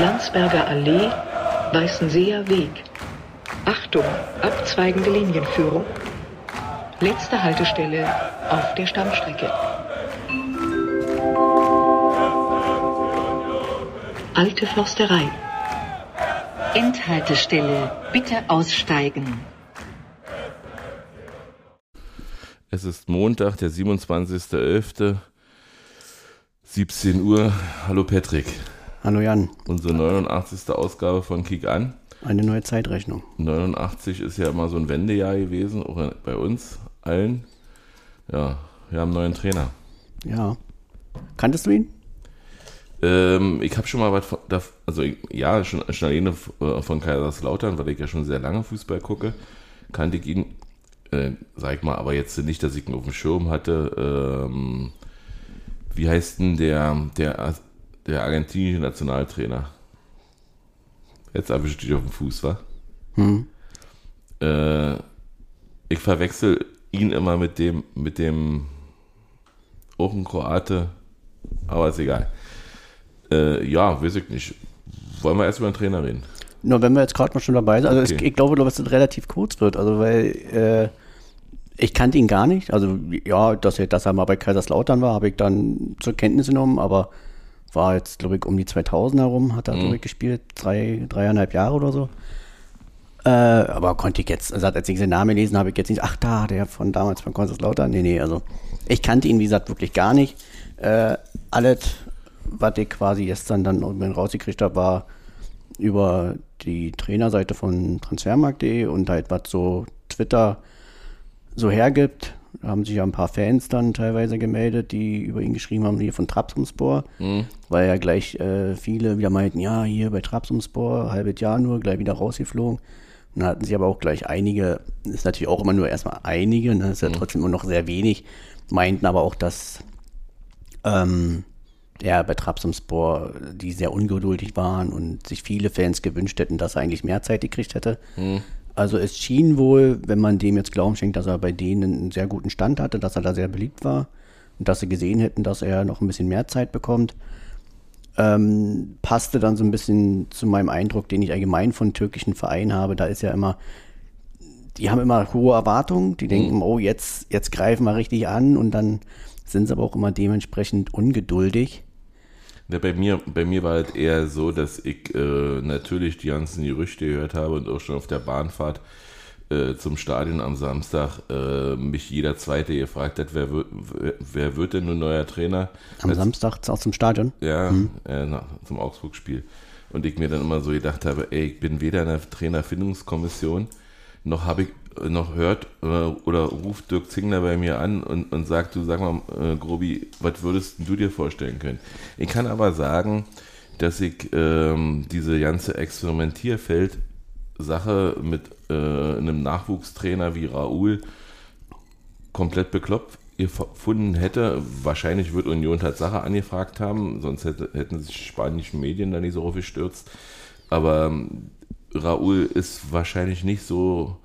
Landsberger Allee, Weißenseer Weg. Achtung, abzweigende Linienführung. Letzte Haltestelle auf der Stammstrecke. Alte Forsterei. Endhaltestelle. Bitte aussteigen. Es ist Montag, der 27.11. 17 Uhr. Hallo Patrick. Hallo Jan. Unsere 89. Ausgabe von Kick an. Eine neue Zeitrechnung. 89 ist ja immer so ein Wendejahr gewesen, auch bei uns allen. Ja, wir haben einen neuen Trainer. Ja. Kanntest du ihn? Ähm, ich habe schon mal was von, also ja, schon, schon alleine äh, von Kaiserslautern, weil ich ja schon sehr lange Fußball gucke, kannte ich ihn, äh, sag ich mal, aber jetzt nicht, dass ich ihn auf dem Schirm hatte. Ähm, wie heißt denn der, der, der argentinische Nationaltrainer? Jetzt erwische ich dich auf dem Fuß, wa? Hm. Äh, ich verwechsel ihn immer mit dem, mit dem auch ein Kroate, aber ist egal. Äh, ja, weiß ich nicht. Wollen wir erst über den Trainer reden? Nur wenn wir jetzt gerade mal schon dabei sind, also okay. es, ich glaube, dass es relativ kurz wird, also weil äh, ich kannte ihn gar nicht. Also ja, dass er, dass er mal bei Kaiserslautern war, habe ich dann zur Kenntnis genommen, aber war jetzt, glaube ich, um die 2000 herum, hat er, mhm. glaube ich, gespielt, drei, dreieinhalb Jahre oder so. Äh, aber konnte ich jetzt, also als ich seinen Namen gelesen habe, ich jetzt nicht, ach da, der von damals von Kaiserslautern, nee, nee, also ich kannte ihn, wie gesagt, wirklich gar nicht. Äh, alles, was ich quasi gestern dann irgendwann rausgekriegt habe, war über die Trainerseite von transfermarkt.de und halt was so Twitter so hergibt. Da haben sich ja ein paar Fans dann teilweise gemeldet, die über ihn geschrieben haben, hier von Trabzonspor, mhm. weil ja gleich äh, viele wieder meinten, ja, hier bei Trabzonspor, halbes Jahr nur, gleich wieder rausgeflogen. Und dann hatten sie aber auch gleich einige, ist natürlich auch immer nur erstmal einige, ne, ist ja mhm. trotzdem immer noch sehr wenig, meinten aber auch, dass ähm, ja, bei Trabzonspor, die sehr ungeduldig waren und sich viele Fans gewünscht hätten, dass er eigentlich mehr Zeit gekriegt hätte. Mhm. Also es schien wohl, wenn man dem jetzt Glauben schenkt, dass er bei denen einen sehr guten Stand hatte, dass er da sehr beliebt war und dass sie gesehen hätten, dass er noch ein bisschen mehr Zeit bekommt. Ähm, passte dann so ein bisschen zu meinem Eindruck, den ich allgemein von türkischen Vereinen habe. Da ist ja immer, die haben immer hohe Erwartungen, die denken, mhm. oh, jetzt, jetzt greifen wir richtig an und dann sind sie aber auch immer dementsprechend ungeduldig. Ja, bei mir, bei mir war es eher so, dass ich äh, natürlich die ganzen Gerüchte gehört habe und auch schon auf der Bahnfahrt äh, zum Stadion am Samstag äh, mich jeder Zweite gefragt hat, wer, wer, wer wird denn nun neuer Trainer? Am also, Samstag auch zum Stadion? Ja, mhm. na, zum Augsburg-Spiel. Und ich mir dann immer so gedacht habe, ey, ich bin weder in der Trainerfindungskommission, noch habe ich noch hört oder, oder ruft Dirk Zingler bei mir an und, und sagt, du sag mal, äh, Grobi, was würdest du dir vorstellen können? Ich kann aber sagen, dass ich ähm, diese ganze Experimentierfeld-Sache mit äh, einem Nachwuchstrainer wie Raoul komplett bekloppt gefunden hätte. Wahrscheinlich wird Union Tatsache angefragt haben, sonst hätte, hätten sich spanische Medien da nicht so aufgestürzt. Aber ähm, Raoul ist wahrscheinlich nicht so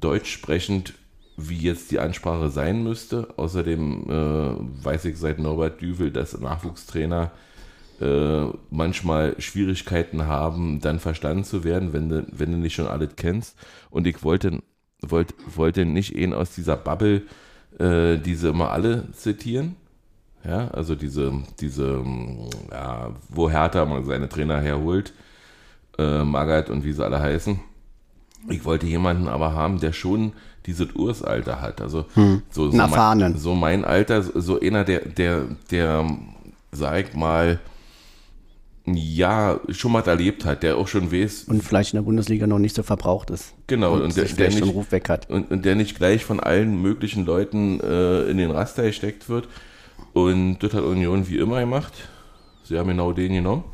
deutsch sprechend, wie jetzt die Ansprache sein müsste. Außerdem äh, weiß ich seit Norbert Düvel, dass Nachwuchstrainer äh, manchmal Schwierigkeiten haben, dann verstanden zu werden, wenn du, wenn du nicht schon alles kennst. Und ich wollte, wollte, wollte nicht ihn aus dieser Bubble, äh, diese immer alle zitieren. Ja, also diese, diese, ja, wo Hertha mal seine Trainer herholt, äh, Magath und wie sie alle heißen ich wollte jemanden aber haben, der schon dieses Ursalter hat. Also hm. so, so, mein, so, mein, Alter, so einer, der, der, der, sag ich mal, ja, schon mal erlebt hat, der auch schon weiß. Und vielleicht in der Bundesliga noch nicht so verbraucht ist. Genau, und, und der, der nicht, schon Ruf weg hat. Und, und, der nicht gleich von allen möglichen Leuten äh, in den Raster gesteckt wird. Und das hat Union wie immer gemacht. Sie haben genau den genommen.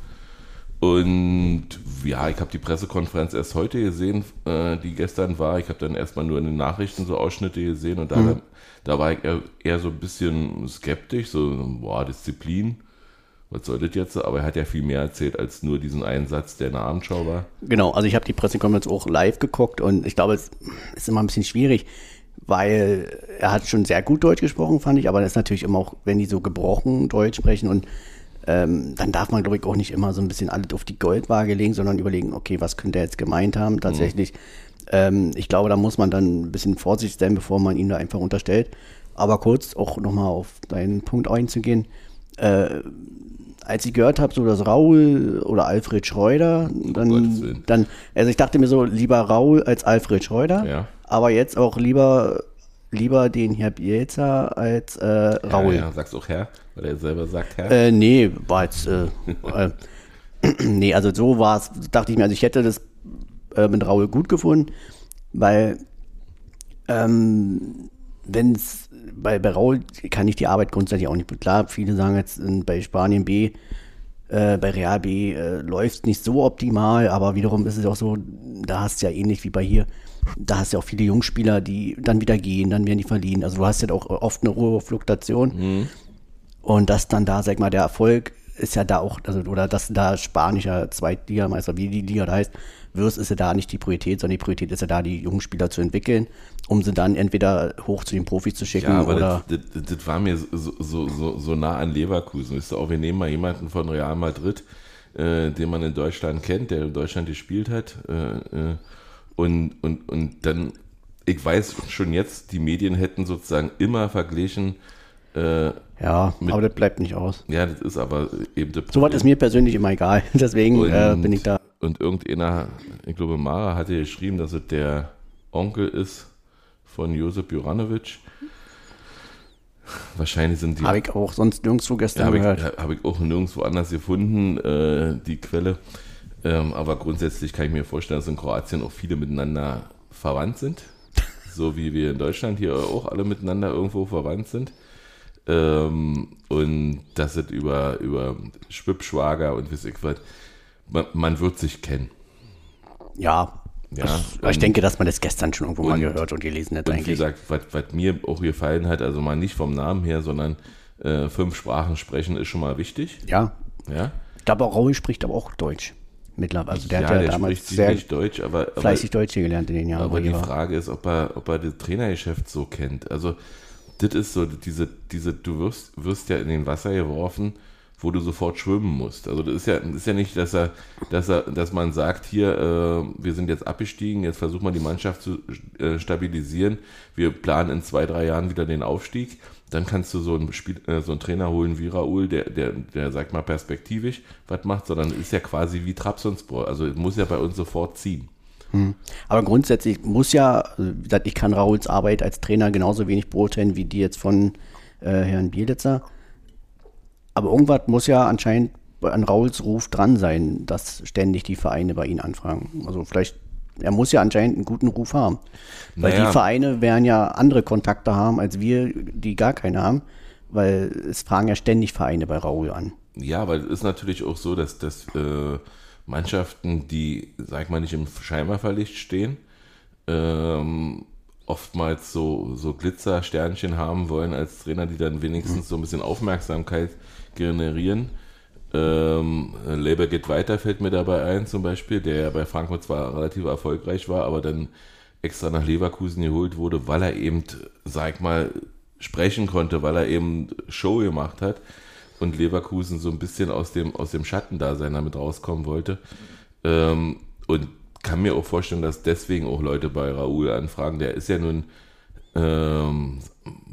Und ja, ich habe die Pressekonferenz erst heute gesehen, äh, die gestern war. Ich habe dann erstmal nur in den Nachrichten so Ausschnitte gesehen und da, mhm. da war ich eher, eher, so ein bisschen skeptisch, so, boah, Disziplin, was soll das jetzt? Aber er hat ja viel mehr erzählt als nur diesen einen Satz, der in der Abendschau war. Genau, also ich habe die Pressekonferenz auch live geguckt und ich glaube, es ist immer ein bisschen schwierig, weil er hat schon sehr gut Deutsch gesprochen, fand ich, aber das ist natürlich immer auch, wenn die so gebrochen Deutsch sprechen und ähm, dann darf man, glaube ich, auch nicht immer so ein bisschen alles auf die Goldwaage legen, sondern überlegen, okay, was könnte er jetzt gemeint haben tatsächlich. Mhm. Ähm, ich glaube, da muss man dann ein bisschen vorsichtig sein, bevor man ihn da einfach unterstellt. Aber kurz auch nochmal auf deinen Punkt einzugehen. Äh, als ich gehört habe, so dass Raul oder Alfred Schreuder, dann, dann, also ich dachte mir so, lieber Raul als Alfred Schreuder, ja. aber jetzt auch lieber lieber den Herr Bielzer als äh, Raul. Ja, ja, sagst auch Herr, weil er selber sagt Herr? Äh, nee, war jetzt, äh, äh, nee, also so war es, dachte ich mir, also ich hätte das äh, mit Raul gut gefunden, weil ähm, wenn es bei, bei Raul kann ich die Arbeit grundsätzlich auch nicht. Klar, viele sagen jetzt in, bei Spanien B, äh, bei Real B äh, läuft es nicht so optimal, aber wiederum ist es auch so, da hast du ja ähnlich wie bei hier, da hast du ja auch viele Jungspieler, die dann wieder gehen, dann werden die verliehen. Also du hast ja auch oft eine hohe Fluktuation. Mhm. Und dass dann da, sag mal, der Erfolg ist ja da auch, also, oder dass da spanischer Zweitligameister, wie die Liga da heißt, wirst, ist ja da nicht die Priorität, sondern die Priorität ist ja da, die jungen Spieler zu entwickeln, um sie dann entweder hoch zu den Profis zu schicken ja, aber oder. Das, das, das, war mir so, so, so, so nah an Leverkusen. Ist auch, wir nehmen mal jemanden von Real Madrid, äh, den man in Deutschland kennt, der in Deutschland gespielt hat. Äh, äh, und, und, und dann, ich weiß schon jetzt, die Medien hätten sozusagen immer verglichen, äh, ja, mit, aber das bleibt nicht aus. Ja, das ist aber eben das So was ist mir persönlich immer egal. Deswegen und, äh, bin ich da. Und irgendeiner, ich glaube, Mara hatte geschrieben, dass es der Onkel ist von Josep Juranovic. Wahrscheinlich sind die. Habe ich auch sonst nirgendwo gestern ja, gehört. Habe ich, hab ich, auch nirgendwo anders gefunden, äh, die Quelle. Ähm, aber grundsätzlich kann ich mir vorstellen, dass in Kroatien auch viele miteinander verwandt sind. so wie wir in Deutschland hier auch alle miteinander irgendwo verwandt sind. Ähm, und das sind über, über Schwippschwager und wie ich was. Man, man wird sich kennen. Ja, ja, das, ich denke, dass man das gestern schon irgendwo und, mal gehört und gelesen hat. Und eigentlich. wie gesagt, was, mir auch gefallen hat, also mal nicht vom Namen her, sondern äh, fünf Sprachen sprechen ist schon mal wichtig. Ja. ja? Ich glaube, Raul spricht aber auch Deutsch mittlerweile. Also der ja, hat ja der damals sehr Deutsch, aber, aber fleißig Deutsch gelernt in den Jahren. Aber die Frage ist, ob er, ob er das Trainergeschäft so kennt. Also das ist so, diese, diese, du wirst, wirst ja in den Wasser geworfen, wo du sofort schwimmen musst. Also das ist ja, das ist ja nicht, dass er, dass er, dass man sagt, hier, äh, wir sind jetzt abgestiegen, jetzt versuchen wir die Mannschaft zu äh, stabilisieren, wir planen in zwei, drei Jahren wieder den Aufstieg. Dann kannst du so einen, Spiel, äh, so einen Trainer holen wie Raoul, der, der, der, sag mal, perspektivisch was macht, sondern ist ja quasi wie Trabzonspor. Also muss ja bei uns sofort ziehen. Hm. Aber grundsätzlich muss ja, also wie gesagt, ich kann Rauls Arbeit als Trainer genauso wenig beurteilen wie die jetzt von äh, Herrn Bielitzer. Aber irgendwas muss ja anscheinend an Rauls Ruf dran sein, dass ständig die Vereine bei ihm anfragen. Also vielleicht, er muss ja anscheinend einen guten Ruf haben. Weil naja. die Vereine werden ja andere Kontakte haben, als wir, die gar keine haben. Weil es fragen ja ständig Vereine bei Raul an. Ja, weil es ist natürlich auch so, dass das äh, Mannschaften, die, sag mal, nicht im Scheinwerferlicht stehen, ähm, oftmals so, so Glitzersternchen haben wollen als Trainer, die dann wenigstens so ein bisschen Aufmerksamkeit generieren. Ähm, Leber geht weiter, fällt mir dabei ein, zum Beispiel, der ja bei Frankfurt zwar relativ erfolgreich war, aber dann extra nach Leverkusen geholt wurde, weil er eben, sag mal, sprechen konnte, weil er eben Show gemacht hat und Leverkusen so ein bisschen aus dem, aus dem Schattendasein damit rauskommen wollte. Ähm, und kann mir auch vorstellen, dass deswegen auch Leute bei Raúl anfragen. Der ist ja nun, ähm,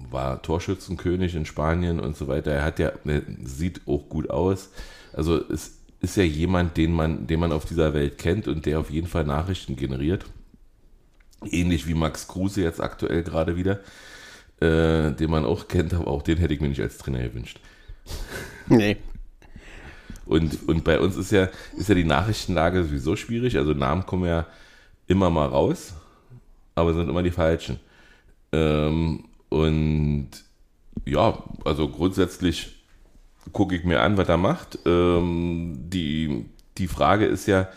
war Torschützenkönig in Spanien und so weiter. Er hat ja, er sieht auch gut aus. Also es ist ja jemand, den man, den man auf dieser Welt kennt und der auf jeden Fall Nachrichten generiert. Ähnlich wie Max Kruse jetzt aktuell gerade wieder, äh, den man auch kennt, aber auch den hätte ich mir nicht als Trainer gewünscht. Nee. Und, und bei uns ist ja, ist ja die Nachrichtenlage sowieso schwierig. Also Namen kommen ja immer mal raus, aber sind immer die falschen. Ähm, und ja, also grundsätzlich gucke ich mir an, was er macht. Ähm, die, die Frage ist ja,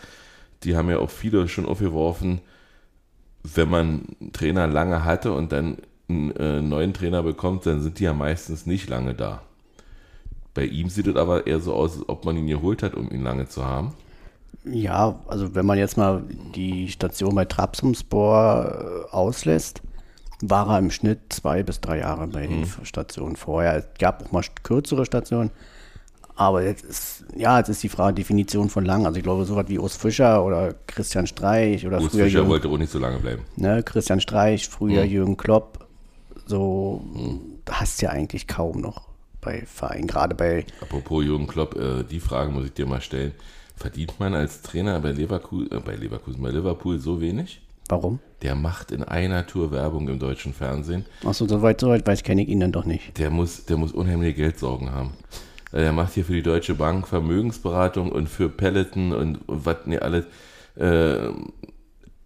die haben ja auch viele schon aufgeworfen, wenn man einen Trainer lange hatte und dann einen äh, neuen Trainer bekommt, dann sind die ja meistens nicht lange da. Bei ihm sieht es aber eher so aus, als ob man ihn geholt hat, um ihn lange zu haben. Ja, also wenn man jetzt mal die Station bei Trabzonspor äh, auslässt, war er im Schnitt zwei bis drei Jahre bei den mhm. Stationen vorher. Es gab auch mal kürzere Stationen, Aber jetzt ist, ja, jetzt ist die Frage Definition von lang. Also ich glaube, so was wie Urs Fischer oder Christian Streich oder Urs früher Fischer Jürgen, wollte auch nicht so lange bleiben. ne, Christian Streich, früher Mhm. Jürgen Klopp, so hast ja eigentlich kaum noch bei Vereinen, gerade bei, Apropos Jürgen Klopp, äh, die Frage muss ich dir mal stellen. Verdient man als Trainer bei Leverkusen, äh, bei Leverkusen, bei Liverpool so wenig? warum? Der macht in einer Tour Werbung im deutschen Fernsehen. Achso, so weit, so weit weiß kenne ich ihn dann doch nicht. Der muss, der muss unheimliche Geldsorgen haben. Äh, Der macht hier für die Deutsche Bank Vermögensberatung und für Peloton und, und was nicht alles. Äh,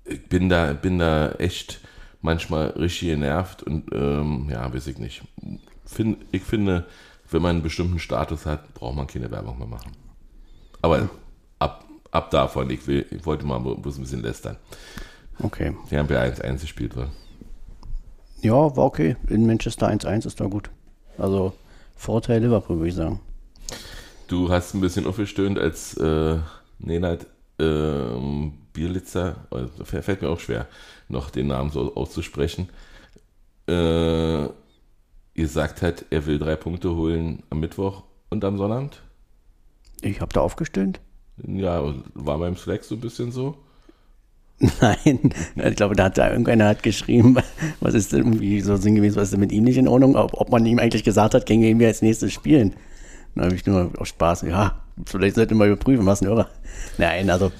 ich bin da, bin da echt manchmal richtig genervt und ähm, ja, weiß ich nicht. Find, ich finde, wenn man einen bestimmten Status hat, braucht man keine Werbung mehr machen. Aber ab, ab davon, ich, will, ich wollte mal bloß ein bisschen lästern. Okay. Wir haben ja 1-1 gespielt, war. Ja, war okay. In Manchester 1-1 ist da gut. Also Vorteil Liverpool, würde ich sagen. Du hast ein bisschen aufgestöhnt, als äh, Nenad ähm, Bierlitzer, äh, fällt fällt mir auch schwer, noch den Namen so auszusprechen, äh, gesagt hat, er will drei Punkte holen am Mittwoch und am Sonnabend. Ich habe da aufgestöhnt? Ja, war beim Slack so ein bisschen so. Nein, ich glaube, da hat da irgendeiner hat geschrieben, was ist denn irgendwie so sinngemäß, was ist denn mit ihm nicht in Ordnung, ob, ob man ihm eigentlich gesagt hat, gegen wen wir als nächstes spielen. Dann habe ich nur aus Spaß, ja, vielleicht sollte man überprüfen, was ein Irrer. Nein, also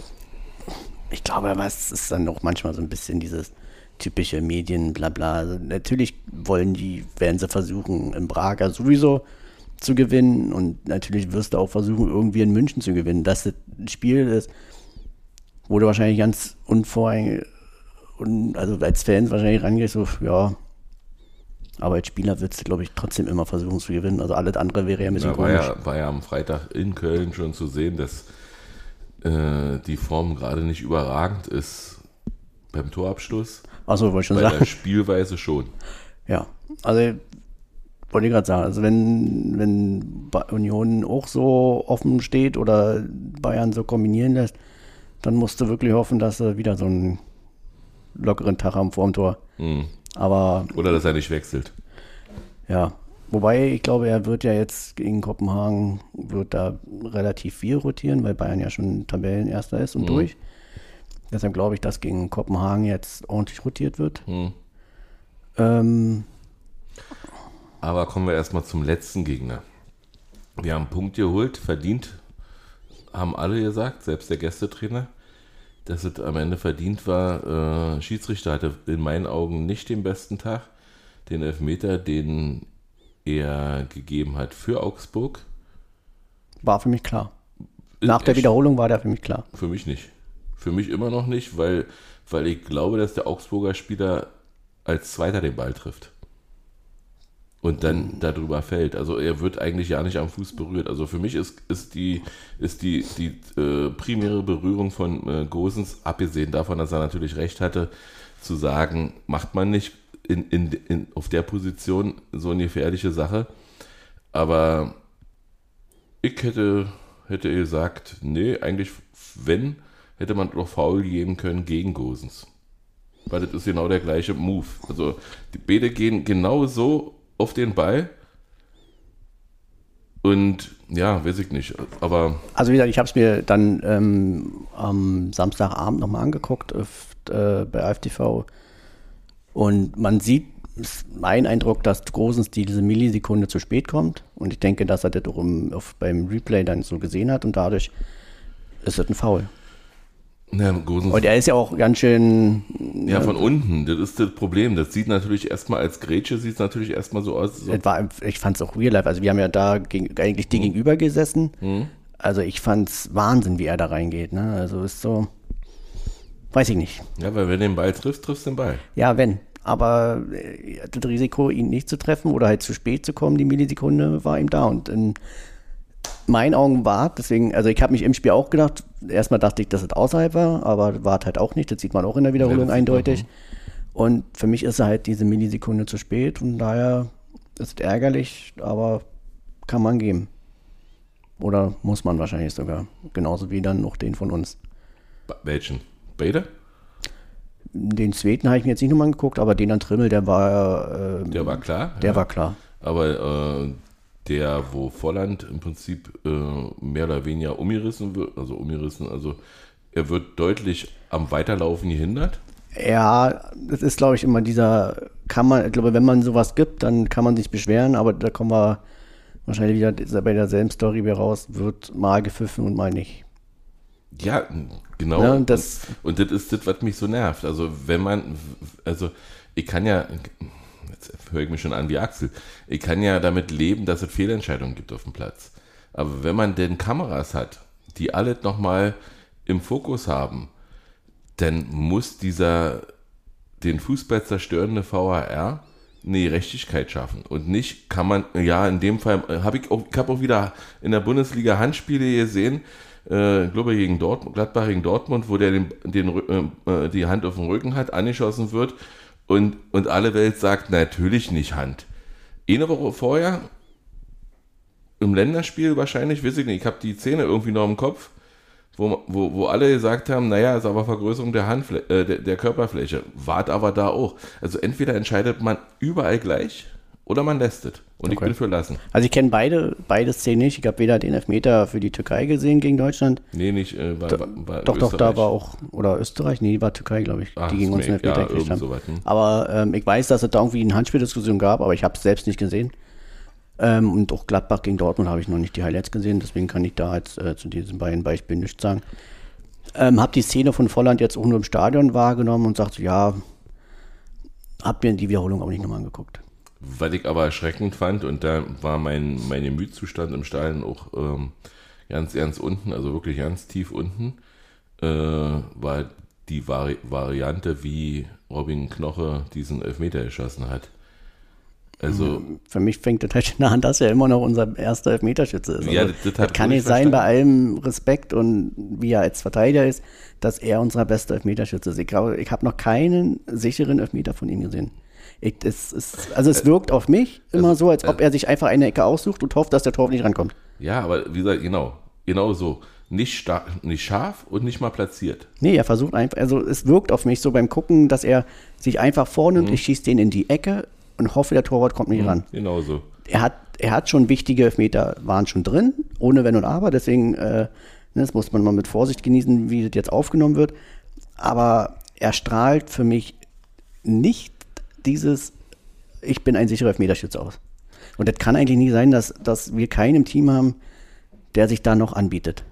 ich glaube, aber es ist dann auch manchmal so ein bisschen dieses typische Medien, bla bla. Also natürlich wollen die, werden sie versuchen, in Braga sowieso zu gewinnen und natürlich wirst du auch versuchen, irgendwie in München zu gewinnen. Dass das ein Spiel ist, du wahrscheinlich ganz unvorher, un, also als Fans wahrscheinlich rangehst, so, ja, aber als Spieler würdest du, glaube ich, trotzdem immer versuchen zu gewinnen. Also alles andere wäre ja ein bisschen Ja, war, komisch. ja, war ja am Freitag in Köln schon zu sehen, dass äh, die Form gerade nicht überragend ist beim Torabschluss. Achso, wollte ich schon Bei sagen. der Spielweise schon. Ja, also wollte ich gerade sagen, also wenn, wenn Union auch so offen steht oder Bayern so kombinieren lässt, dann musst du wirklich hoffen, dass sie wieder so einen lockeren Tag haben vor dem Tor. Hm. Aber Oder dass er nicht wechselt. ja, wobei ich glaube, er wird ja jetzt gegen Kopenhagen, wird da relativ viel rotieren, weil Bayern ja schon Tabellenerster ist und Mhm. durch. Deshalb glaube ich, dass gegen Kopenhagen jetzt ordentlich rotiert wird. Hm. Ähm, Aber kommen wir erstmal zum letzten Gegner. Wir haben einen Punkt geholt, verdient, haben alle gesagt, selbst der Gästetrainer, dass es am Ende verdient war. Äh, Schiedsrichter hatte in meinen Augen nicht den besten Tag. Den Elfmeter, den er gegeben hat für Augsburg. war für mich klar. Nach der echt- Wiederholung war der für mich klar. Für mich nicht. Für mich immer noch nicht, weil, weil ich glaube, dass der Augsburger Spieler als Zweiter den Ball trifft. Und dann darüber fällt. Also er wird eigentlich ja nicht am Fuß berührt. Also für mich ist, ist die, ist die, die äh, primäre Berührung von äh, Gosens, abgesehen davon, dass er natürlich recht hatte, zu sagen, macht man nicht in, in, in, auf der Position so eine gefährliche Sache. Aber ich hätte, hätte gesagt, nee, eigentlich, wenn, hätte man doch faul geben können gegen Gosens. Weil das ist genau der gleiche Move. Also die Beide gehen genau so auf den Ball. Und ja, weiß ich nicht. Aber Also wie gesagt, ich habe es mir dann ähm, am Samstagabend nochmal angeguckt auf, äh, bei AFTV und man sieht, mein Eindruck, dass Großens diese Millisekunde zu spät kommt und ich denke, dass er das auch im, auf, beim Replay dann so gesehen hat und dadurch ist es ein Foul. Gosens, Und er ist ja auch ganz schön, ja, von unten, das ist das Problem. Das sieht natürlich erstmal als Grätsche, sieht es natürlich erstmal so aus. So, war, ich fand es auch real life, also wir haben ja da gegen, eigentlich dir gegenüber gesessen, also ich fand es Wahnsinn, wie er da reingeht, ne? also ist so, weiß ich nicht. ja, weil wenn den Ball triffst, triffst du den Ball. Ja, wenn. Aber äh, das Risiko, ihn nicht zu treffen oder halt zu spät zu kommen, die Millisekunde, war ihm da. Und in meinen Augen war, deswegen, also ich habe mich im Spiel auch gedacht, erstmal dachte ich, dass es außerhalb war, aber war es halt auch nicht. Das sieht man auch in der Wiederholung Ja, eindeutig. Und für mich ist er halt diese Millisekunde zu spät und daher ist es ärgerlich, aber kann man geben. Oder muss man wahrscheinlich sogar. Genauso wie dann noch den von uns. Welchen? Beide? Den zweiten habe ich mir jetzt nicht nochmal angeguckt, aber den an Trimmel, der war, äh, Der war klar. der ja. war klar. Aber äh, der, wo Volland im Prinzip äh, mehr oder weniger umgerissen wird, also umgerissen, also er wird deutlich am Weiterlaufen gehindert. Ja, das ist, glaube ich, immer dieser, kann man, ich glaube, wenn man sowas gibt, dann kann man sich beschweren, aber da kommen wir wahrscheinlich wieder bei derselben Story wieder raus, wird mal gepfiffen und mal nicht. Ja, genau. Ja, und, das, und, und das ist das, was mich so nervt. Also, wenn man, also, ich kann ja, jetzt höre ich mich schon an wie Axel, ich kann ja damit leben, dass es Fehlentscheidungen gibt auf dem Platz. Aber wenn man denn Kameras hat, die alle nochmal im Fokus haben, dann muss dieser den Fußball zerstörende VAR eine Gerechtigkeit schaffen. Und nicht kann man, ja, in dem Fall habe ich auch, ich habe auch wieder in der Bundesliga Handspiele gesehen, äh, glaube gegen Dortmund, Gladbach gegen Dortmund, wo der den, den, äh, die Hand auf dem Rücken hat, angeschossen wird und, und alle Welt sagt, natürlich nicht Hand. Eine Woche vorher, im Länderspiel wahrscheinlich, weiß ich nicht, ich habe die Zähne irgendwie noch im Kopf, wo, wo, wo alle gesagt haben, naja, ist aber Vergrößerung der, Handflä äh, der, der Körperfläche. Wart aber da auch. Also entweder entscheidet man überall gleich oder man lässt es. Und okay. ich bin für lassen. Also ich kenne beide, beide Szenen nicht. Ich habe weder den Elfmeter für die Türkei gesehen gegen Deutschland. Nee, nicht. Äh, war, war, war doch, doch, da war auch, oder Österreich, nee, war Türkei, glaube ich, Ach, die gegen uns einen Elfmeter ja, gekriegt haben. So weit, hm. Aber ähm, ich weiß, dass es da irgendwie eine Handspieldiskussion gab, aber ich habe es selbst nicht gesehen. Ähm, und auch Gladbach gegen Dortmund habe ich noch nicht die Highlights gesehen, deswegen kann ich da jetzt äh, zu diesen beiden Beispielen nichts sagen. Ähm, habe die Szene von Volland jetzt auch nur im Stadion wahrgenommen und sagte, ja, habe mir die Wiederholung aber nicht nochmal angeguckt. Was ich aber erschreckend fand, und da war mein, mein Gemütszustand im Stadion auch ähm, ganz, ganz unten, also wirklich ganz tief unten, äh, war die Vari Variante, wie Robin Knoche diesen Elfmeter geschossen hat. Also für mich fängt das halt schon an, dass er immer noch unser erster Elfmeterschütze ist. Also ja, das, das, das kann nicht sein, bei allem Respekt und wie er als Verteidiger ist, dass er unser bester Elfmeterschütze ist. Ich glaube, ich habe noch keinen sicheren Elfmeter von ihm gesehen. Ich, es, es, also es wirkt auf mich immer also, so, als ob er sich einfach eine Ecke aussucht und hofft, dass der Torwart nicht rankommt. Ja, aber wie gesagt, genau, genau so. Nicht, stark, nicht scharf und nicht mal platziert. Nee, er versucht einfach, also es wirkt auf mich so beim Gucken, dass er sich einfach vornimmt, mhm. ich schieße den in die Ecke und hoffe, der Torwart kommt nicht mhm, ran. Genau so. Er hat, er hat schon wichtige Elfmeter, waren schon drin, ohne Wenn und Aber, deswegen, äh, ne, das muss man mal mit Vorsicht genießen, wie das jetzt aufgenommen wird. Aber er strahlt für mich nicht dieses, ich bin ein sicherer Elfmeterschütze aus. Und das kann eigentlich nie sein, dass, dass wir keinen im Team haben, der sich da noch anbietet.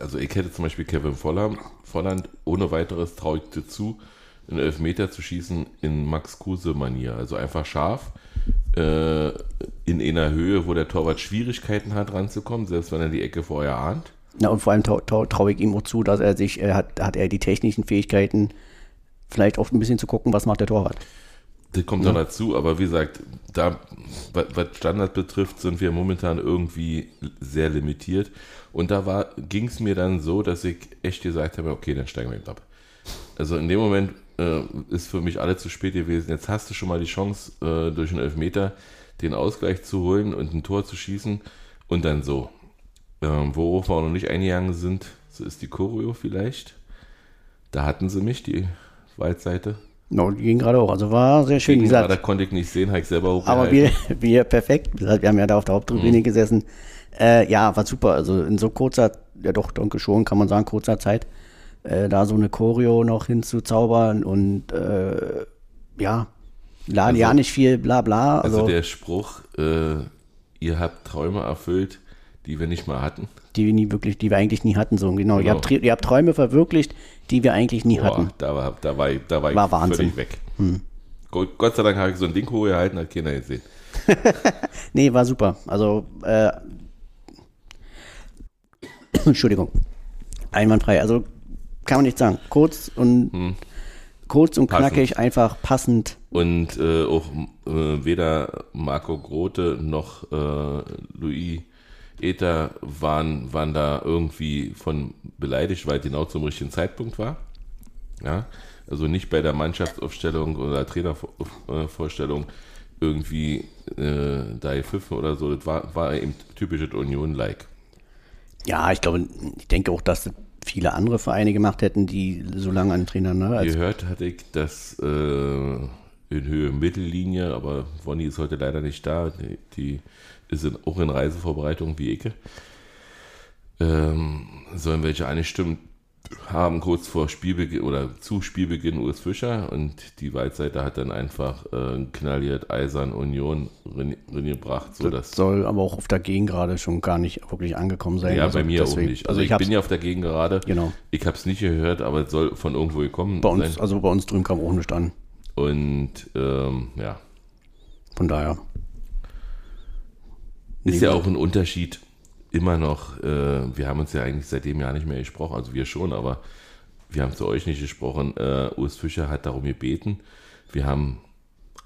Also ich hätte zum Beispiel Kevin Volland, Volland ohne weiteres traue ich dir zu, einen Elfmeter zu schießen in Max Kruse-Manier. Also einfach scharf, äh, in einer Höhe, wo der Torwart Schwierigkeiten hat, ranzukommen, selbst wenn er die Ecke vorher ahnt. Na und vor allem traue trau ich ihm auch zu, dass er sich, er hat, hat er die technischen Fähigkeiten, vielleicht auch ein bisschen zu gucken, was macht der Torwart. Das kommt ja. noch dazu, aber wie gesagt, da, was Standard betrifft, sind wir momentan irgendwie sehr limitiert. Und da ging es mir dann so, dass ich echt gesagt habe, okay, dann steigen wir eben ab. Also in dem Moment äh, ist für mich alle zu spät gewesen. Jetzt hast du schon mal die Chance, äh, durch einen Elfmeter den Ausgleich zu holen und ein Tor zu schießen. Und dann so. Ähm, worauf wir auch noch nicht eingegangen sind, so ist die Choreo vielleicht. Da hatten sie mich, die Waldseite. No, die ging gerade auch. Also war sehr schön. Ging da konnte ich nicht sehen, habe ich selber hochgehalten. Aber wir, wir perfekt. Wir haben ja da auf der Haupttribüne mhm. gesessen. Äh, ja, war super. Also in so kurzer, ja doch, danke schon, kann man sagen, kurzer Zeit äh, da so eine Choreo noch hinzuzaubern und äh, ja, laden also, ja nicht viel bla bla. Also, also der Spruch, äh, ihr habt Träume erfüllt, die wir nicht mal hatten. Die wir nie wirklich, die wir eigentlich nie hatten, so genau. genau. Ihr, habt, ihr habt Träume verwirklicht, die wir eigentlich nie Boah, hatten. Da war, da war, da war, war ich Wahnsinn. völlig weg. Hm. Gott, Gott, sei Dank habe ich so ein Ding hochgehalten, hat keiner gesehen. nee, war super. Also, äh, Entschuldigung. Einwandfrei. Also kann man nicht sagen. Kurz und hm. kurz und passend. knackig, einfach passend. Und äh, auch äh, weder Marco Grote noch äh, Louis Ether waren, waren da irgendwie von beleidigt, weil es genau zum richtigen Zeitpunkt war. Ja, also nicht bei der Mannschaftsaufstellung oder Trainervorstellung irgendwie äh, da gepfiffen oder so. Das war, war eben typisches Union-like. Ja, ich glaube, ich denke auch, dass viele andere Vereine gemacht hätten, die so lange einen Trainer. Ne, Gehört hatte ich, dass äh, in Höhe Mittellinie, aber Wonny ist heute leider nicht da. Die, die ist in, auch in Reisevorbereitung wie Ecke. Ähm, sollen welche eine Stimme haben kurz vor Spielbeginn oder zu Spielbeginn Urs Fischer und die Waldseite hat dann einfach äh, knalliert Eisern Union reingebracht. So das soll aber auch auf der Gegend gerade schon gar nicht wirklich angekommen sein. Ja, also bei mir deswegen, auch nicht. Also, also ich, bin ja auf der Gegend gerade. Genau. Ich habe es nicht gehört, aber es soll von irgendwo gekommen bei uns, sein. Also bei uns drüben kam auch nicht an. Und ähm, ja. Von daher. Ist ja auch ein Unterschied immer noch, äh, wir haben uns ja eigentlich seit dem Jahr nicht mehr gesprochen, also wir schon, aber wir haben zu euch nicht gesprochen. Äh, Urs Fischer hat darum gebeten. Wir haben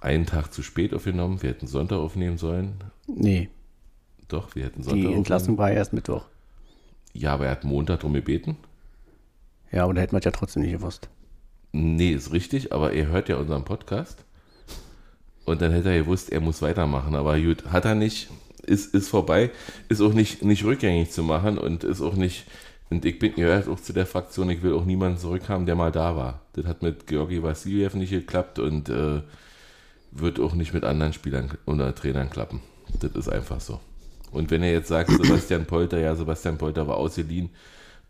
einen Tag zu spät aufgenommen. Wir hätten Sonntag aufnehmen sollen. Nee. Doch, wir hätten Sonntag Die Entlassung war erst Mittwoch. Ja, aber er hat Montag darum gebeten. Ja, aber da hätten wir es ja trotzdem nicht gewusst. Nee, ist richtig, aber er hört ja unseren Podcast. Und dann hätte er gewusst, er muss weitermachen. Aber gut, hat er nicht, ist, ist vorbei, ist auch nicht, nicht rückgängig zu machen und ist auch nicht, und ich bin gehört auch zu der Fraktion, ich will auch niemanden zurückhaben, der mal da war. Das hat mit Georgi Vassiljev nicht geklappt und äh, wird auch nicht mit anderen Spielern oder Trainern klappen. Das ist einfach so. Und wenn er jetzt sagt, Sebastian Polter, ja, Sebastian Polter war ausgeliehen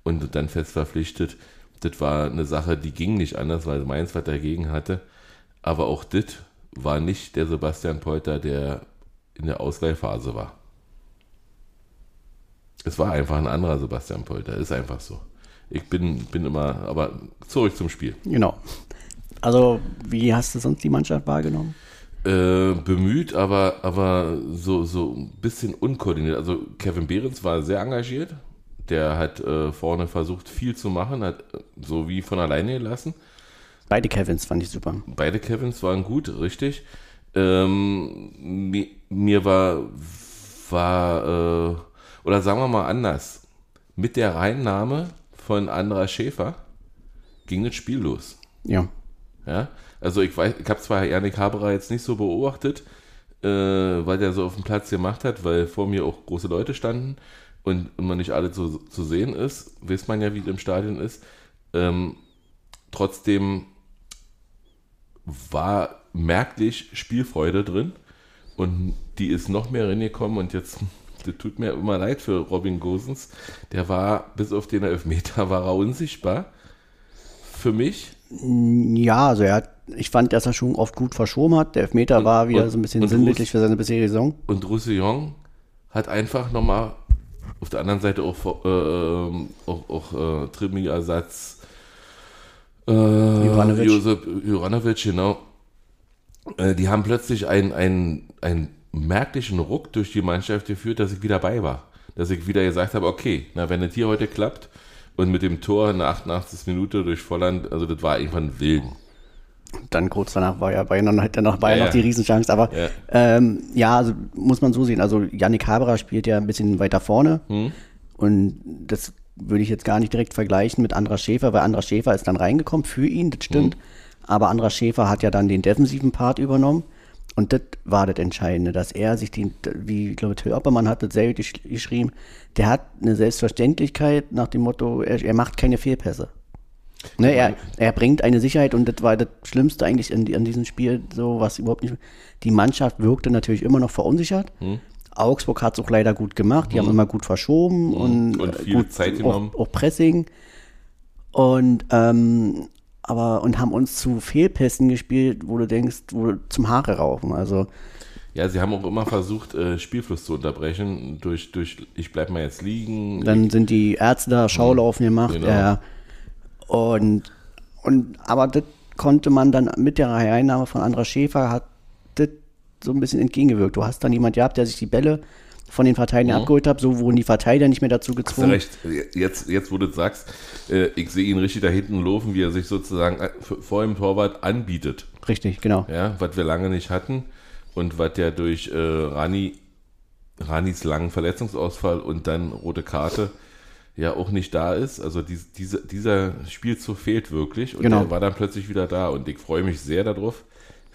und dann fest verpflichtet, das war eine Sache, die ging nicht anders, weil Mainz was dagegen hatte. Aber auch das war nicht der Sebastian Polter, der in der Ausleihphase war. Es war einfach ein anderer Sebastian Polter, ist einfach so. Ich bin, bin immer, aber zurück zum Spiel. Genau. Also, wie hast du sonst die Mannschaft wahrgenommen? Äh, bemüht, aber, aber so, so ein bisschen unkoordiniert. Also, Kevin Behrens war sehr engagiert, der hat äh, vorne versucht, viel zu machen, hat äh, so wie von alleine gelassen. Beide Kevins fand ich super. Beide Kevins waren gut, richtig. Ähm, mir, mir, war, war äh, oder sagen wir mal anders, mit der Reinnahme von Andra Schäfer ging das Spiel los. Ja. Ja, also ich weiß, ich habe zwar Janik Haberer jetzt nicht so beobachtet, äh, weil der so auf dem Platz gemacht hat, weil vor mir auch große Leute standen und man nicht alle zu, zu sehen ist, weiß man ja, wie es im Stadion ist. Ähm, trotzdem war merklich Spielfreude drin und die ist noch mehr reingekommen und jetzt, das tut mir immer leid für Robin Gosens, der war, bis auf den Elfmeter, war er unsichtbar. Für mich. Ja, also er hat, ich fand, dass er schon oft gut verschoben hat. Der Elfmeter und, war wieder und, so ein bisschen sinnbildlich für seine bisherige Saison. Und Roussillon hat einfach nochmal auf der anderen Seite auch, äh, ähm, auch, auch äh, Trimi-Ersatz. Äh, Juranovic. Josep Juranovic, genau. Äh, die haben plötzlich einen, einen, einen merklichen Ruck durch die Mannschaft geführt, dass ich wieder bei war. Dass ich wieder gesagt habe, okay, na, wenn das hier heute klappt und mit dem Tor in der 88. Minute durch Volland, also das war irgendwann wild dann kurz danach war ja Bayern, dann hat er noch Bayern ja, noch die Riesenchance. Aber ja, ähm, ja also muss man so sehen. Also Yannick Haberer spielt ja ein bisschen weiter vorne. Hm. Und das würde ich jetzt gar nicht direkt vergleichen mit Andra Schäfer, weil Andra Schäfer ist dann reingekommen für ihn, das stimmt. Hm. Aber Andra Schäfer hat ja dann den defensiven Part übernommen. Und das war das Entscheidende, dass er sich die, wie ich glaube, Till Oppermann hat das selber geschrieben, der hat eine Selbstverständlichkeit nach dem Motto, er, er macht keine Fehlpässe. Ne, er, er bringt eine Sicherheit und das war das Schlimmste eigentlich an, an diesem Spiel, so was überhaupt nicht. Die Mannschaft wirkte natürlich immer noch verunsichert. Hm. Augsburg hat es auch leider gut gemacht, die hm. haben immer gut verschoben hm. und, und viel gut, Zeit genommen. Auch, auch Pressing. Und ähm, aber und haben uns zu Fehlpässen gespielt, wo du denkst, wo du zum Haare rauchen. Also ja, sie haben auch immer versucht, äh, Spielfluss zu unterbrechen durch, durch ich bleib mal jetzt liegen. Dann sind die Ärzte da Schaulaufen gemacht. Genau. Ja. Und, und aber das konnte man dann mit der Einnahme von Andra Schäfer hat das so ein bisschen entgegengewirkt. Du hast dann jemand gehabt, der sich die Bälle von den Verteidigern mhm. abgeholt hat, so wurden die Verteidiger nicht mehr dazu gezwungen. Hast du recht. Jetzt, jetzt wo du sagst, äh, ich sehe ihn richtig da hinten laufen, wie er sich sozusagen äh, vor dem Torwart anbietet. Richtig, genau. Ja, was wir lange nicht hatten und was ja durch äh, Rani, Ranis langen Verletzungsausfall und dann rote Karte ja auch nicht da ist. Also dies, diese, dieser Spielzug fehlt wirklich und genau. er war dann plötzlich wieder da und ich freue mich sehr darauf,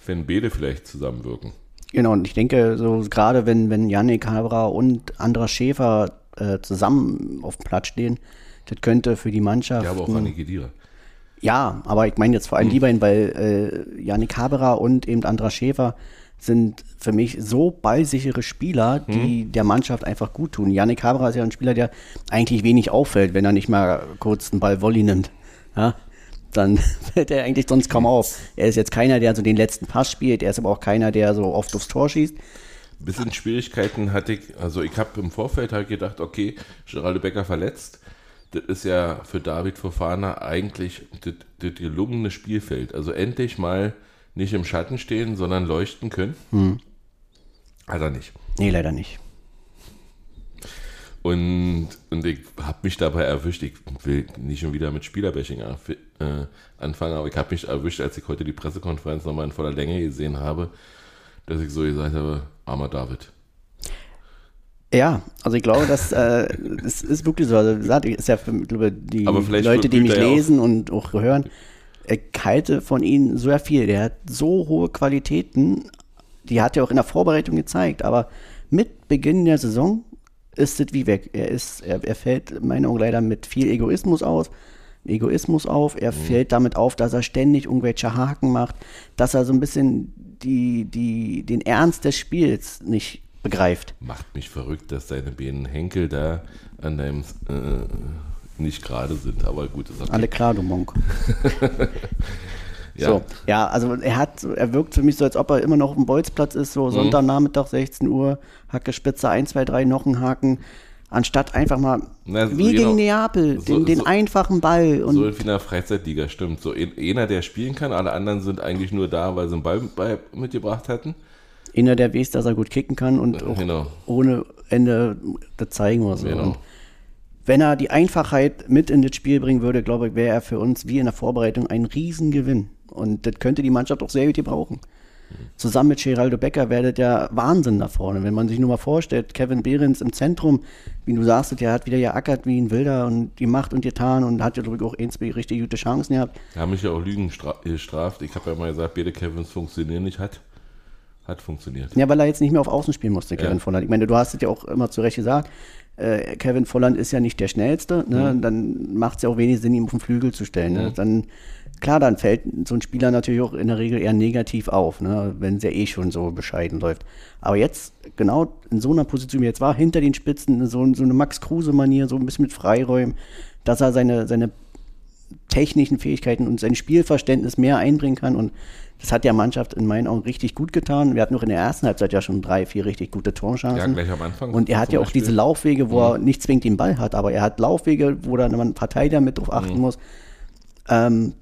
wenn beide vielleicht zusammenwirken. Genau, und ich denke, so gerade wenn, wenn Yannick Habra und Andras Schäfer äh, zusammen auf dem Platz stehen, das könnte für die Mannschaft. Ja, aber auch Anni Gedira. Ja, aber ich meine jetzt vor allem hm. die beiden, weil äh, Janik Haberer und eben Andra Schäfer sind für mich so ballsichere Spieler, die hm. der Mannschaft einfach gut tun. Janik Haberer ist ja ein Spieler, der eigentlich wenig auffällt, wenn er nicht mal kurz einen Ball Volley nimmt. Ja, dann fällt er eigentlich sonst kaum auf. Er ist jetzt keiner, der so den letzten Pass spielt, er ist aber auch keiner, der so oft aufs Tor schießt. Ein bisschen Schwierigkeiten hatte ich, also ich habe im Vorfeld halt gedacht, okay, Geraldo Becker verletzt, das ist ja für David Fofana eigentlich das, das gelungene Spielfeld. Also endlich mal nicht im Schatten stehen, sondern leuchten können. Hm. Hat er nicht. Nee, leider nicht. Und, und ich habe mich dabei erwischt, ich will nicht schon wieder mit Spielerbashing äh, anfangen, aber ich habe mich erwischt, als ich heute die Pressekonferenz nochmal in voller Länge gesehen habe, dass ich so gesagt habe, armer David. Ja, also ich glaube, dass äh, es ist wirklich so. Also gesagt, ist ja für glaube, die Leute, die mich lesen und auch hören, ich halte von ihm sehr viel. Der hat so hohe Qualitäten, die hat er auch in der Vorbereitung gezeigt, aber mit Beginn der Saison ist es wie weg. Er ist, er, er fällt in meinen Augen leider mit viel Egoismus aus. Egoismus auf. Er mhm. fällt damit auf, dass er ständig irgendwelche Haken macht, dass er so ein bisschen die, die, den Ernst des Spiels nicht begreift. Macht mich verrückt, dass deine beiden Henkel da an deinem äh, nicht gerade sind, aber gut. Ist okay. Alle klar, du Monk. ja. So, ja, also er hat, er wirkt für mich so, als ob er immer noch auf dem Bolzplatz ist, so mhm. Sonntagnachmittag, 16 Uhr, Hacke Spitze, 1, 2, 3, noch ein Haken. Anstatt einfach mal, Na, wie genau, gegen Neapel, so, den, den so, einfachen Ball. Und so wie in der Freizeitliga, stimmt. So einer, der spielen kann, alle anderen sind eigentlich nur da, weil sie einen Ball, Ball mitgebracht hatten. Einer, der weiß, dass er gut kicken kann und auch genau. ohne Ende das zeigen muss. Genau. Und wenn er die Einfachheit mit in das Spiel bringen würde, glaube ich, wäre er für uns wie in der Vorbereitung ein Riesengewinn. Und das könnte die Mannschaft auch sehr gut gebrauchen. Zusammen mit Geraldo Becker werdet ja Wahnsinn da vorne. Wenn man sich nur mal vorstellt, Kevin Behrens im Zentrum, wie du sagst, der hat wieder geackert wie ein Wilder und die macht und getan und hat ja, ich, auch zwei richtig gute Chancen gehabt. Da haben mich ja auch Lügen gestraft. Ich habe ja mal gesagt, beide Kevins funktionieren nicht. Hat, hat funktioniert. Ja, weil er jetzt nicht mehr auf Außen spielen musste, Kevin ja. Volland. Ich meine, du hast es ja auch immer zu Recht gesagt. Äh, Kevin Volland ist ja nicht der Schnellste. Ne? Mhm. Dann macht es ja auch wenig Sinn, ihn auf den Flügel zu stellen. Ne? Mhm. Dann klar, dann fällt so ein Spieler natürlich auch in der Regel eher negativ auf, ne, wenn es ja eh schon so bescheiden läuft. Aber jetzt, genau in so einer Position wie jetzt war, hinter den Spitzen, so, so eine Max-Kruse-Manier, so ein bisschen mit Freiräumen, dass er seine, seine technischen Fähigkeiten und sein Spielverständnis mehr einbringen kann. Und das hat der Mannschaft in meinen Augen richtig gut getan. Wir hatten noch in der ersten Halbzeit ja schon drei, vier richtig gute Torchancen. Ja, gleich am Anfang. Und er hat ja auch diese Laufwege, wo mhm. er nicht zwingend den Ball hat, aber er hat Laufwege, wo dann ein Verteidiger mit drauf achten mhm. muss. Ähm,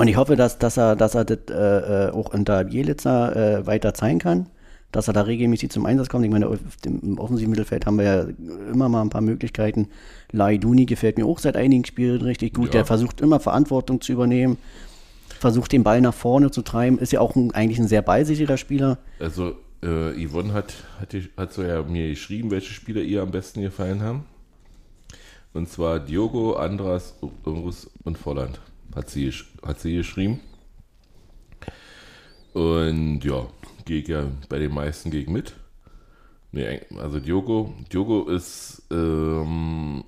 und ich hoffe, dass, dass er, dass er das äh, äh, auch unter Bielitzer äh, weiter zeigen kann, dass er da regelmäßig zum Einsatz kommt. Ich meine, im offensiven Mittelfeld haben wir ja immer mal ein paar Möglichkeiten. Lai Duni gefällt mir auch seit einigen Spielen richtig gut. Ja. Der versucht immer Verantwortung zu übernehmen, versucht den Ball nach vorne zu treiben. Ist ja auch ein, eigentlich ein sehr ballsicherer Spieler. Also äh, Yvonne hat, hat, hat so ja mir geschrieben, welche Spieler ihr am besten gefallen haben. Und zwar Diogo, Andras, Urus und Volland hat sie, hat sie geschrieben. Und ja, gehe ich ja bei den meisten gegen mit. Nee, also Diogo, Diogo ist, ähm,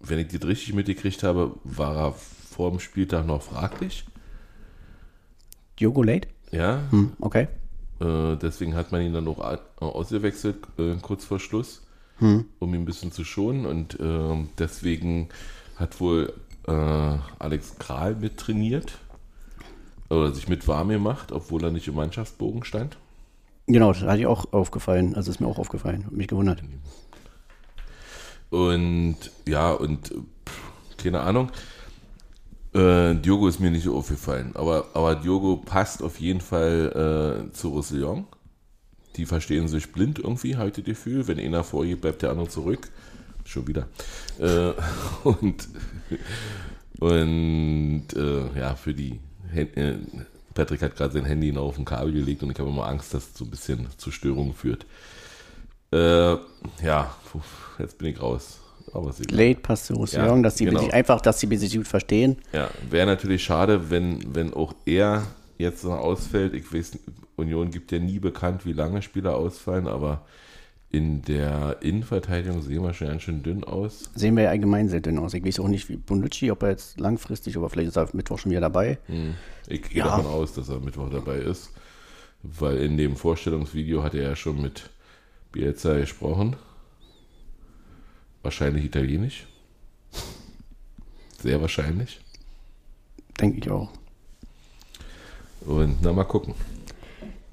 wenn ich das richtig mitgekriegt habe, war er vor dem Spieltag noch fraglich. Diogo late? Ja. Hm, okay. Äh, deswegen hat man ihn dann auch ausgewechselt, äh, kurz vor Schluss, hm. um ihn ein bisschen zu schonen. Und äh, deswegen hat wohl äh, Alex Kral mit trainiert oder sich mit warm gemacht, obwohl er nicht im Mannschaftsbogen stand. Genau, das hatte ich auch aufgefallen. Also ist mir auch aufgefallen. Mich gewundert. Und ja, und pff, keine Ahnung. Äh, Diogo ist mir nicht so aufgefallen. Aber, aber Diogo passt auf jeden Fall äh, zu Roussillon. Die verstehen sich blind irgendwie, habe ich das Gefühl. Wenn einer vorgeht, bleibt der andere zurück. Schon wieder. Äh, und und äh, ja, für die. Äh, Patrick hat gerade sein Handy noch auf dem Kabel gelegt und ich habe immer Angst, dass es so ein bisschen zu Störungen führt. Äh, ja, jetzt bin ich raus. Aber Late passt zu ja, dass sie genau. einfach, dass sie sich gut verstehen. Ja, wäre natürlich schade, wenn, wenn auch er jetzt noch ausfällt. Ich weiß, Union gibt ja nie bekannt, wie lange Spieler ausfallen, aber in der Innenverteidigung sehen wir schon ganz schön dünn aus. Sehen wir ja allgemein sehr dünn aus. Ich weiß auch nicht, wie Bonucci, ob er jetzt langfristig, aber vielleicht ist er Mittwoch schon wieder dabei. Hm. Ich gehe ja. davon aus, dass er Mittwoch dabei ist, weil in dem Vorstellungsvideo hat er ja schon mit Bielsa gesprochen. Wahrscheinlich italienisch. Sehr wahrscheinlich. Denke ich auch. Und na, mal gucken.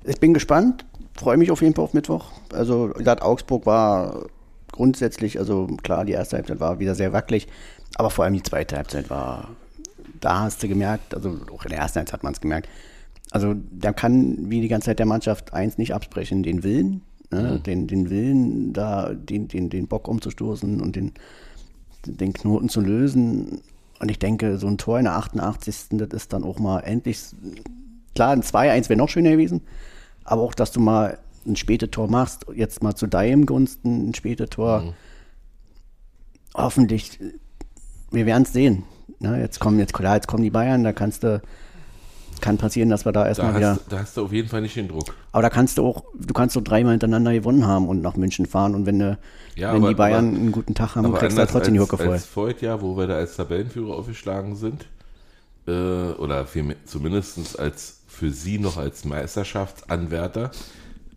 Ich bin gespannt, freue mich auf jeden Fall auf Mittwoch. Also, gesagt, Augsburg war grundsätzlich, also klar, die erste Halbzeit war wieder sehr wackelig, aber vor allem die zweite Halbzeit war, da hast du gemerkt, also auch in der ersten Halbzeit hat man es gemerkt, also da kann wie die ganze Zeit der Mannschaft eins nicht absprechen, den Willen, ne, mhm. den, den Willen, da den, den, den Bock umzustoßen und den, den Knoten zu lösen. Und ich denke, so ein Tor in der 88. das ist dann auch mal endlich, klar, ein 2-1 wäre noch schöner gewesen, aber auch, dass du mal ein spätes Tor machst, jetzt mal zu deinem Gunsten ein spätes Tor. Mhm. Hoffentlich, wir werden es sehen. Ja, jetzt kommen jetzt, klar, jetzt kommen die Bayern, da kannst du, kann passieren, dass wir da erstmal da wieder. da hast du auf jeden Fall nicht den Druck. Aber da kannst du auch, du kannst so dreimal hintereinander gewonnen haben und nach München fahren und wenn, du, ja, wenn aber, die Bayern aber, einen guten Tag haben, kriegst du da trotzdem die Hucke voll. Als Voigt wo wir da als Tabellenführer aufgeschlagen sind, äh, oder zumindest als für sie noch als Meisterschaftsanwärter,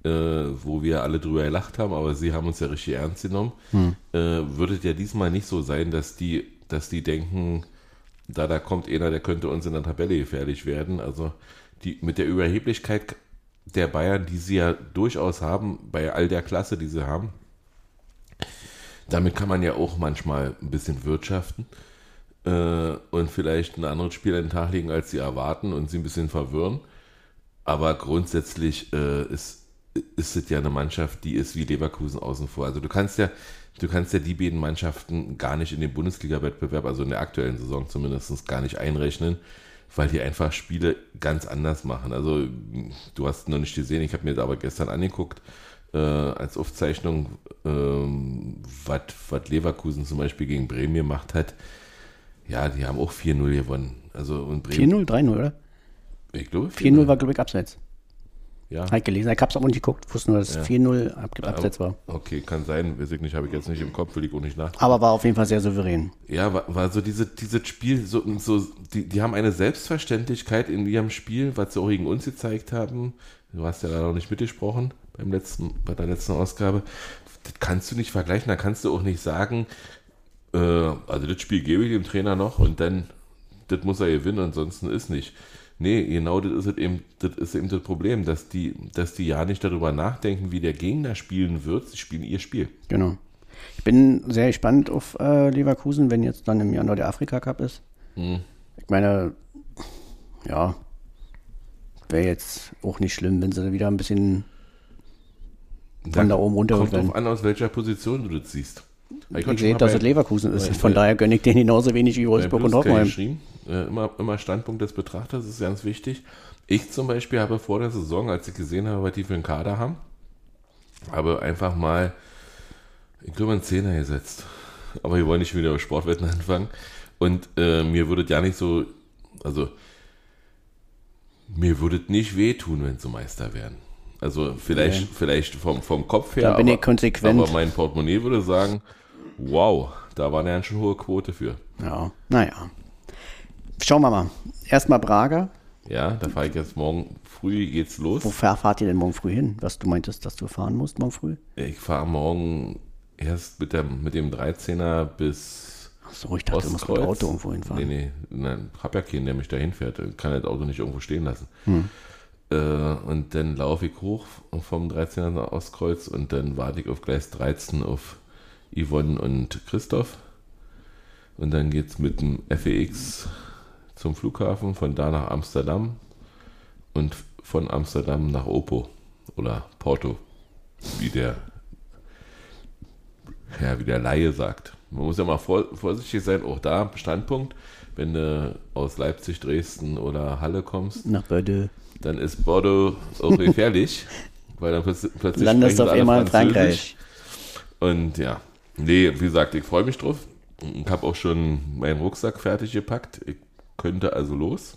äh, wo wir alle drüber gelacht haben, aber sie haben uns ja richtig ernst genommen, hm. äh, würde ja diesmal nicht so sein, dass die, dass die denken, da da kommt einer, der könnte uns in der Tabelle gefährlich werden. Also die mit der Überheblichkeit der Bayern, die sie ja durchaus haben, bei all der Klasse, die sie haben, damit kann man ja auch manchmal ein bisschen wirtschaften äh, und vielleicht ein anderes Spiel an den Tag legen, als sie erwarten und sie ein bisschen verwirren. Aber grundsätzlich äh, ist, ist es ja eine Mannschaft, die ist wie Leverkusen außen vor. Also du kannst ja, du kannst ja die beiden Mannschaften gar nicht in den Bundesliga-Wettbewerb, also in der aktuellen Saison zumindest, gar nicht einrechnen, weil die einfach Spiele ganz anders machen. Also du hast noch nicht gesehen, ich habe mir das aber gestern angeguckt, äh, als Aufzeichnung, ähm, was Leverkusen zum Beispiel gegen Bremen gemacht hat ja, die haben auch 4-0 gewonnen. Also 4-0, 3-0, oder? Ich glaube 4-0 war, glaube ich, abseits. Ja. Halt gelesen. Ich habe es aber nicht geguckt. Wusste nur, dass ja. 4-0 abseits war. Okay, kann sein. Weiß ich nicht. Habe ich jetzt nicht im Kopf. Will ich auch nicht nach. Aber war auf jeden Fall sehr souverän. Ja, war, war so diese, dieses Spiel, so, so die, die haben eine Selbstverständlichkeit in ihrem Spiel, was sie auch gegen uns gezeigt haben. Du hast ja da noch nicht mitgesprochen beim letzten, bei der letzten Ausgabe. Das kannst du nicht vergleichen. Da kannst du auch nicht sagen, äh, also das Spiel gebe ich dem Trainer noch und dann, das muss er gewinnen, ansonsten ist nicht. Nee, genau das ist eben das, ist eben das Problem, dass die, dass die ja nicht darüber nachdenken, wie der Gegner spielen wird, sie spielen ihr Spiel. Genau. Ich bin sehr gespannt auf äh, Leverkusen, wenn jetzt dann im Januar der Afrika Cup ist. Hm. Ich meine, ja, wäre jetzt auch nicht schlimm, wenn sie wieder ein bisschen von da, da oben runter Kommt drauf an, aus welcher Position du das siehst. Ich, sehe, dass es Leverkusen ist. Von daher gönne ich denen genauso wenig wie Wolfsburg und Hoffenheim. Äh, immer, immer Standpunkt des Betrachters ist ganz wichtig. Ich zum Beispiel habe vor der Saison, als ich gesehen habe, was die für einen Kader haben, habe einfach mal, ich glaube, einen Zehner gesetzt. Aber wir wollen nicht wieder über Sportwetten anfangen. Und äh, mir würde ja nicht so, also mir würde nicht wehtun, wenn sie Meister werden. Also vielleicht, nee. vielleicht vom, vom Kopf her. Da bin aber, ich konsequent. Aber mein Portemonnaie würde sagen, wow, da war eine schon hohe Quote für. Ja, naja. Schauen wir mal. Erstmal Braga. Ja, da fahre ich jetzt morgen früh geht's los. Wo fahrt ihr denn morgen früh hin? Was du meintest, dass du fahren musst morgen früh? Ich fahre morgen erst mit, der, mit dem 13er bis. Ach so, ich dachte, Ostkreuz. du musst mit Auto irgendwo hinfahren. Nee, nee, nein, hab ja keinen, der mich da hinfährt. Kann das Auto nicht irgendwo stehen lassen. Hm. Äh, und dann laufe ich hoch vom 13er nach Ostkreuz und dann warte ich auf Gleis 13 auf Yvonne und Christoph. Und dann geht es mit dem FEX zum Flughafen, von da nach Amsterdam und von Amsterdam nach Opo oder Porto, wie der, ja, wie der Laie sagt. Man muss ja mal vor, vorsichtig sein, auch da Standpunkt, wenn du aus Leipzig, Dresden oder Halle kommst. Nach Bordeaux. Dann ist Bordeaux auch gefährlich, weil dann plötzlich, landest auf einmal in Frankreich. Und ja, Nee, wie gesagt, ich freue mich drauf. Ich habe auch schon meinen Rucksack fertig gepackt. Ich könnte also los.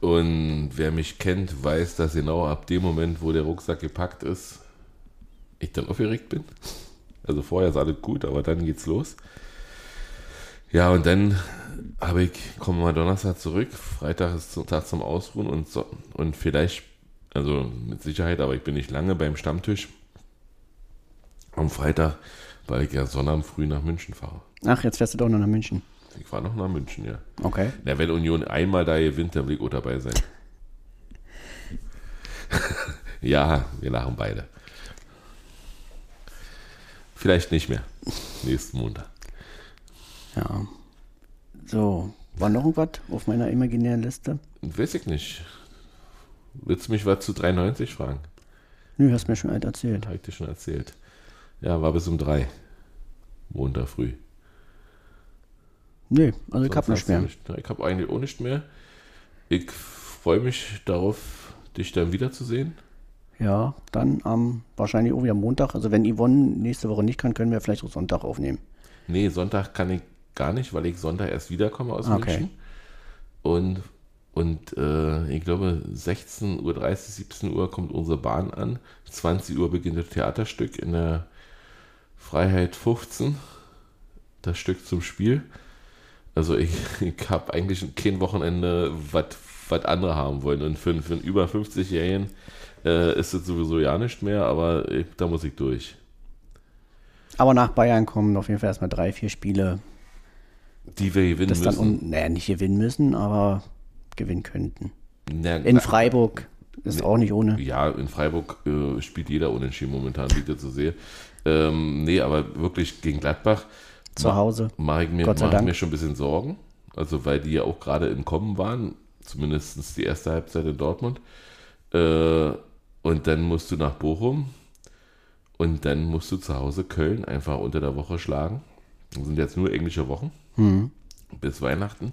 Und wer mich kennt, weiß, dass genau ab dem Moment, wo der Rucksack gepackt ist, ich dann aufgeregt bin. Also vorher ist alles gut, aber dann geht's los. Ja, und dann habe ich, komme mal Donnerstag zurück, Freitag ist Tag zum Ausruhen und, so, und vielleicht, also mit Sicherheit, aber ich bin nicht lange beim Stammtisch am Freitag, weil ich ja Sonnabend früh nach München fahre. Ach, jetzt fährst du doch noch nach München. Ich fahre noch nach München, ja. Okay. Na, wenn Union einmal da gewinnt, dann will ich auch dabei sein. ja, wir lachen beide. Vielleicht nicht mehr. Nächsten Montag. Ja. So, war noch irgendwas auf meiner imaginären Liste? Weiß ich nicht. Willst du mich was zu 93 fragen? Nö, hast mir schon alt erzählt. Habe ich dir schon erzählt. Ja, war bis um drei. Montag früh. Nee, also ich hab nicht mehr. Nicht. Ich habe eigentlich auch nicht mehr. Ich freue mich darauf, dich dann wiederzusehen. Ja, dann am ähm, wahrscheinlich auch wieder Montag. Also wenn Yvonne nächste Woche nicht kann, können wir vielleicht auch Sonntag aufnehmen. Nee, Sonntag kann ich gar nicht, weil ich Sonntag erst wiederkomme aus okay. München. Und, und äh, ich glaube, 16.30 Uhr, 17 Uhr kommt unsere Bahn an. 20 Uhr beginnt das Theaterstück in der Freiheit 15. Das Stück zum Spiel. Also ich, ich habe eigentlich kein Wochenende, was andere haben wollen. Und für, für einen über 50-Jährigen äh, ist es sowieso ja nicht mehr, aber ich, da muss ich durch. Aber nach Bayern kommen auf jeden Fall erstmal drei, vier Spiele. Die wir gewinnen das müssen. Dann, naja, nicht gewinnen müssen, aber gewinnen könnten. Na, in Freiburg ist ne, auch nicht ohne. Ja, in Freiburg äh, spielt jeder unentschieden momentan, wie ich das so sehe. Ähm, nee, aber wirklich gegen Gladbach. Zu Hause. Mache ich, mir, mach ich mir schon ein bisschen Sorgen. Also, weil die ja auch gerade im Kommen waren. Zumindest die erste Halbzeit in Dortmund. Äh, und dann musst du nach Bochum. Und dann musst du zu Hause Köln einfach unter der Woche schlagen. Das sind jetzt nur englische Wochen. Mhm. Bis Weihnachten.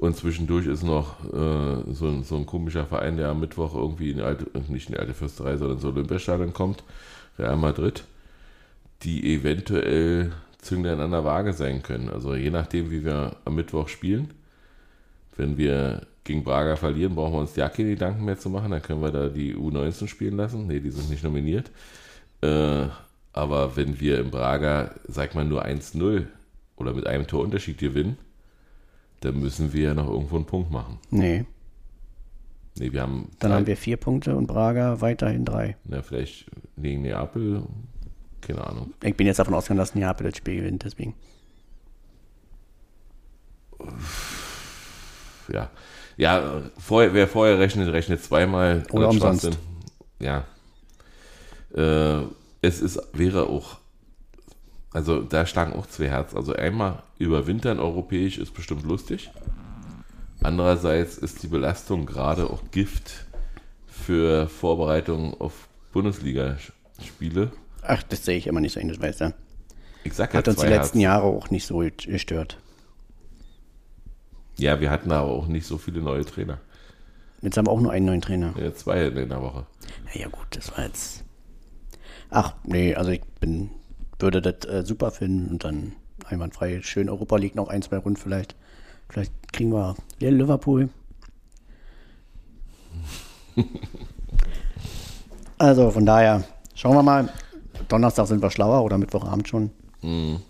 Und zwischendurch ist noch äh, so, ein, so, ein komischer Verein, der am Mittwoch irgendwie in die alte, nicht in die alte Fürsterei, sondern ins Olympiastadion kommt. Real Madrid. Die eventuell Zünglein an der Waage sein können. Also je nachdem, wie wir am Mittwoch spielen. Wenn wir gegen Braga verlieren, brauchen wir uns ja keine Gedanken mehr zu machen. Dann können wir da die U19 spielen lassen. Ne, die sind nicht nominiert. Äh, aber wenn wir in Braga, sag mal, nur 1-0 oder mit einem Torunterschied gewinnen, dann müssen wir ja noch irgendwo einen Punkt machen. Nee. Nee, wir haben. Dann drei, haben wir vier Punkte und Braga weiterhin drei. Ja, vielleicht gegen Neapel, keine Ahnung. Ich bin jetzt davon ausgegangen, dass Neapel das Spiel gewinnt, deswegen. Ja. Ja, vorher, wer vorher rechnet, rechnet zweimal. Oder umsonst. Ja. Äh, es ist, wäre auch, also da schlagen auch zwei Herzen. Also einmal überwintern europäisch ist bestimmt lustig. Andererseits ist die Belastung gerade auch Gift für Vorbereitungen auf Bundesligaspiele. Ach, das sehe ich immer nicht so ähnlich, weißt du. Ich sag ja Hat uns die letzten Herzen. Jahre auch nicht so gestört. Ja, wir hatten aber auch nicht so viele neue Trainer. Jetzt haben wir auch nur einen neuen Trainer. Ja, zwei in der Woche. Ja, ja gut, das war jetzt. Ach, nee, also ich bin, würde das äh, super finden und dann einwandfrei. Schön Europa League noch ein, zwei Runden vielleicht. Vielleicht kriegen wir Liverpool. also von daher, schauen wir mal. Donnerstag sind wir schlauer oder Mittwochabend schon. Mhm.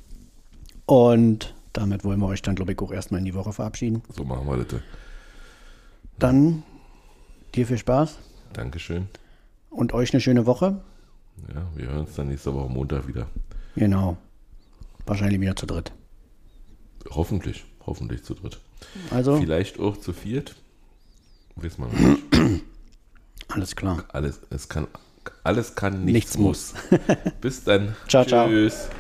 Und damit wollen wir euch dann, glaube ich, auch erstmal in die Woche verabschieden. So machen wir das. Dann dir viel Spaß. Dankeschön. Und euch eine schöne Woche. Ja, wir hören uns dann nächste Woche Montag wieder. Genau. Wahrscheinlich wieder zu dritt. Hoffentlich. Hoffentlich zu dritt. Also. Vielleicht auch zu viert. Wissen wir nicht. Alles klar. Alles, es kann, alles kann, nichts, nichts muss. Bis dann. ciao, Tschüss. ciao.